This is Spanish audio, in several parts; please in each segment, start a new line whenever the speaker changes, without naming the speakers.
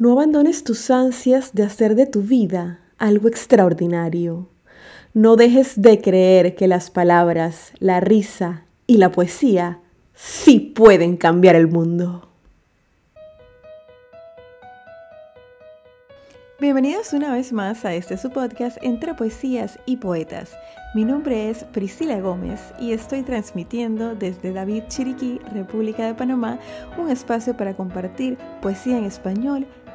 No abandones tus ansias de hacer de tu vida algo extraordinario. No dejes de creer que las palabras, la risa y la poesía sí pueden cambiar el mundo. Bienvenidos una vez más a este su podcast entre poesías y poetas. Mi nombre es Priscila Gómez y estoy transmitiendo desde David Chiriquí, República de Panamá, un espacio para compartir poesía en español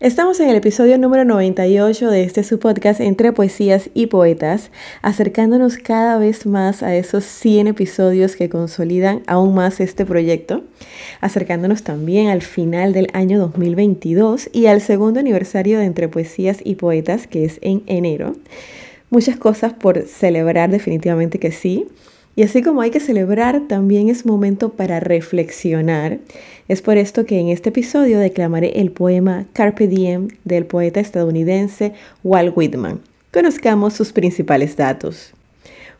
Estamos en el episodio número 98 de este su podcast entre poesías y poetas, acercándonos cada vez más a esos 100 episodios que consolidan aún más este proyecto, acercándonos también al final del año 2022 y al segundo aniversario de Entre Poesías y Poetas, que es en enero. Muchas cosas por celebrar definitivamente que sí. Y así como hay que celebrar, también es momento para reflexionar. Es por esto que en este episodio declamaré el poema Carpe Diem del poeta estadounidense Walt Whitman. Conozcamos sus principales datos.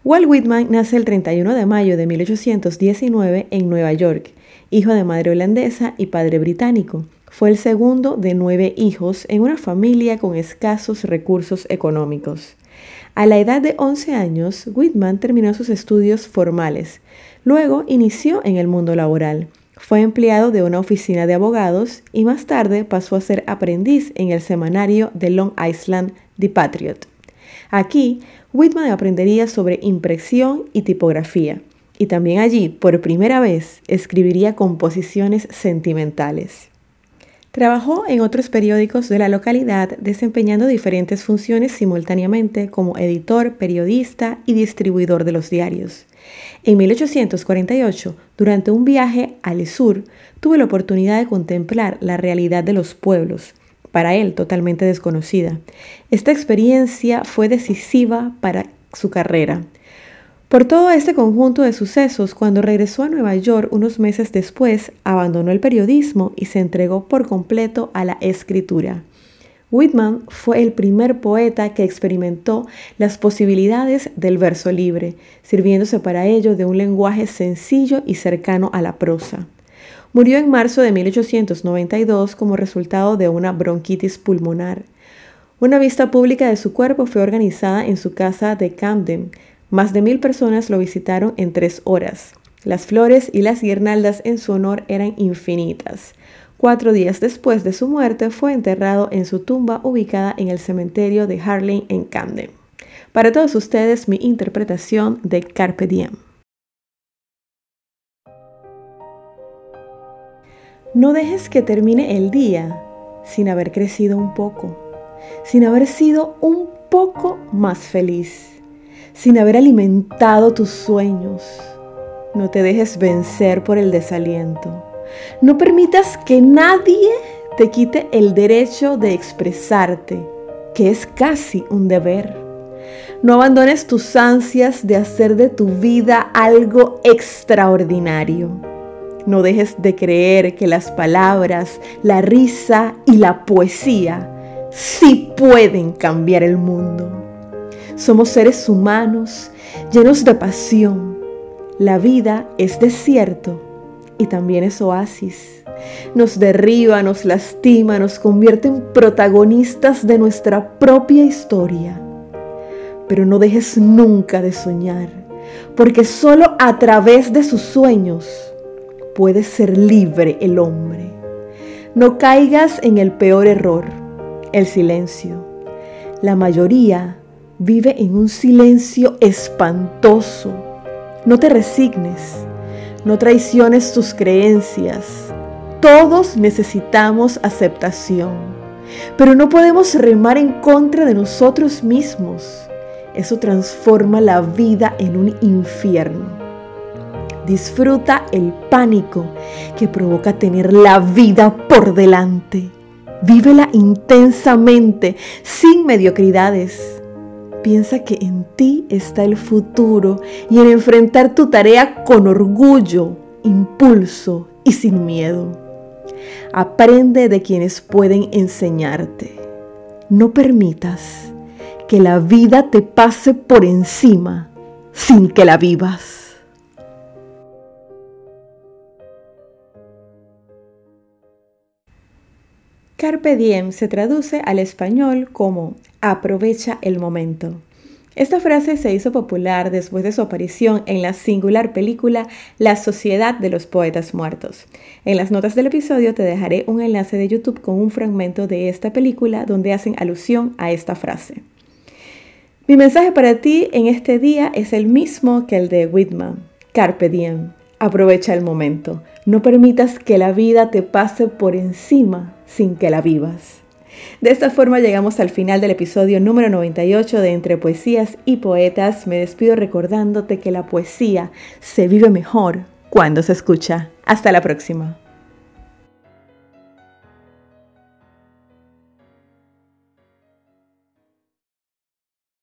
Walt Whitman nace el 31 de mayo de 1819 en Nueva York, hijo de madre holandesa y padre británico. Fue el segundo de nueve hijos en una familia con escasos recursos económicos. A la edad de 11 años, Whitman terminó sus estudios formales. Luego inició en el mundo laboral. Fue empleado de una oficina de abogados y más tarde pasó a ser aprendiz en el semanario de Long Island The Patriot. Aquí, Whitman aprendería sobre impresión y tipografía, y también allí, por primera vez, escribiría composiciones sentimentales. Trabajó en otros periódicos de la localidad desempeñando diferentes funciones simultáneamente como editor, periodista y distribuidor de los diarios. En 1848, durante un viaje al sur, tuvo la oportunidad de contemplar la realidad de los pueblos, para él totalmente desconocida. Esta experiencia fue decisiva para su carrera. Por todo este conjunto de sucesos, cuando regresó a Nueva York unos meses después, abandonó el periodismo y se entregó por completo a la escritura. Whitman fue el primer poeta que experimentó las posibilidades del verso libre, sirviéndose para ello de un lenguaje sencillo y cercano a la prosa. Murió en marzo de 1892 como resultado de una bronquitis pulmonar. Una vista pública de su cuerpo fue organizada en su casa de Camden, más de mil personas lo visitaron en tres horas. Las flores y las guirnaldas en su honor eran infinitas. Cuatro días después de su muerte fue enterrado en su tumba ubicada en el cementerio de Harlem en Camden. Para todos ustedes mi interpretación de Carpe Diem. No dejes que termine el día sin haber crecido un poco, sin haber sido un poco más feliz sin haber alimentado tus sueños. No te dejes vencer por el desaliento. No permitas que nadie te quite el derecho de expresarte, que es casi un deber. No abandones tus ansias de hacer de tu vida algo extraordinario. No dejes de creer que las palabras, la risa y la poesía sí pueden cambiar el mundo. Somos seres humanos llenos de pasión. La vida es desierto y también es oasis. Nos derriba, nos lastima, nos convierte en protagonistas de nuestra propia historia. Pero no dejes nunca de soñar, porque solo a través de sus sueños puede ser libre el hombre. No caigas en el peor error, el silencio. La mayoría Vive en un silencio espantoso. No te resignes, no traiciones tus creencias. Todos necesitamos aceptación, pero no podemos remar en contra de nosotros mismos. Eso transforma la vida en un infierno. Disfruta el pánico que provoca tener la vida por delante. Vívela intensamente, sin mediocridades. Piensa que en ti está el futuro y en enfrentar tu tarea con orgullo, impulso y sin miedo. Aprende de quienes pueden enseñarte. No permitas que la vida te pase por encima sin que la vivas. Carpe diem se traduce al español como aprovecha el momento. Esta frase se hizo popular después de su aparición en la singular película La Sociedad de los Poetas Muertos. En las notas del episodio te dejaré un enlace de YouTube con un fragmento de esta película donde hacen alusión a esta frase. Mi mensaje para ti en este día es el mismo que el de Whitman. Carpe diem. Aprovecha el momento. No permitas que la vida te pase por encima sin que la vivas. De esta forma llegamos al final del episodio número 98 de Entre Poesías y Poetas. Me despido recordándote que la poesía se vive mejor cuando se escucha. Hasta la próxima.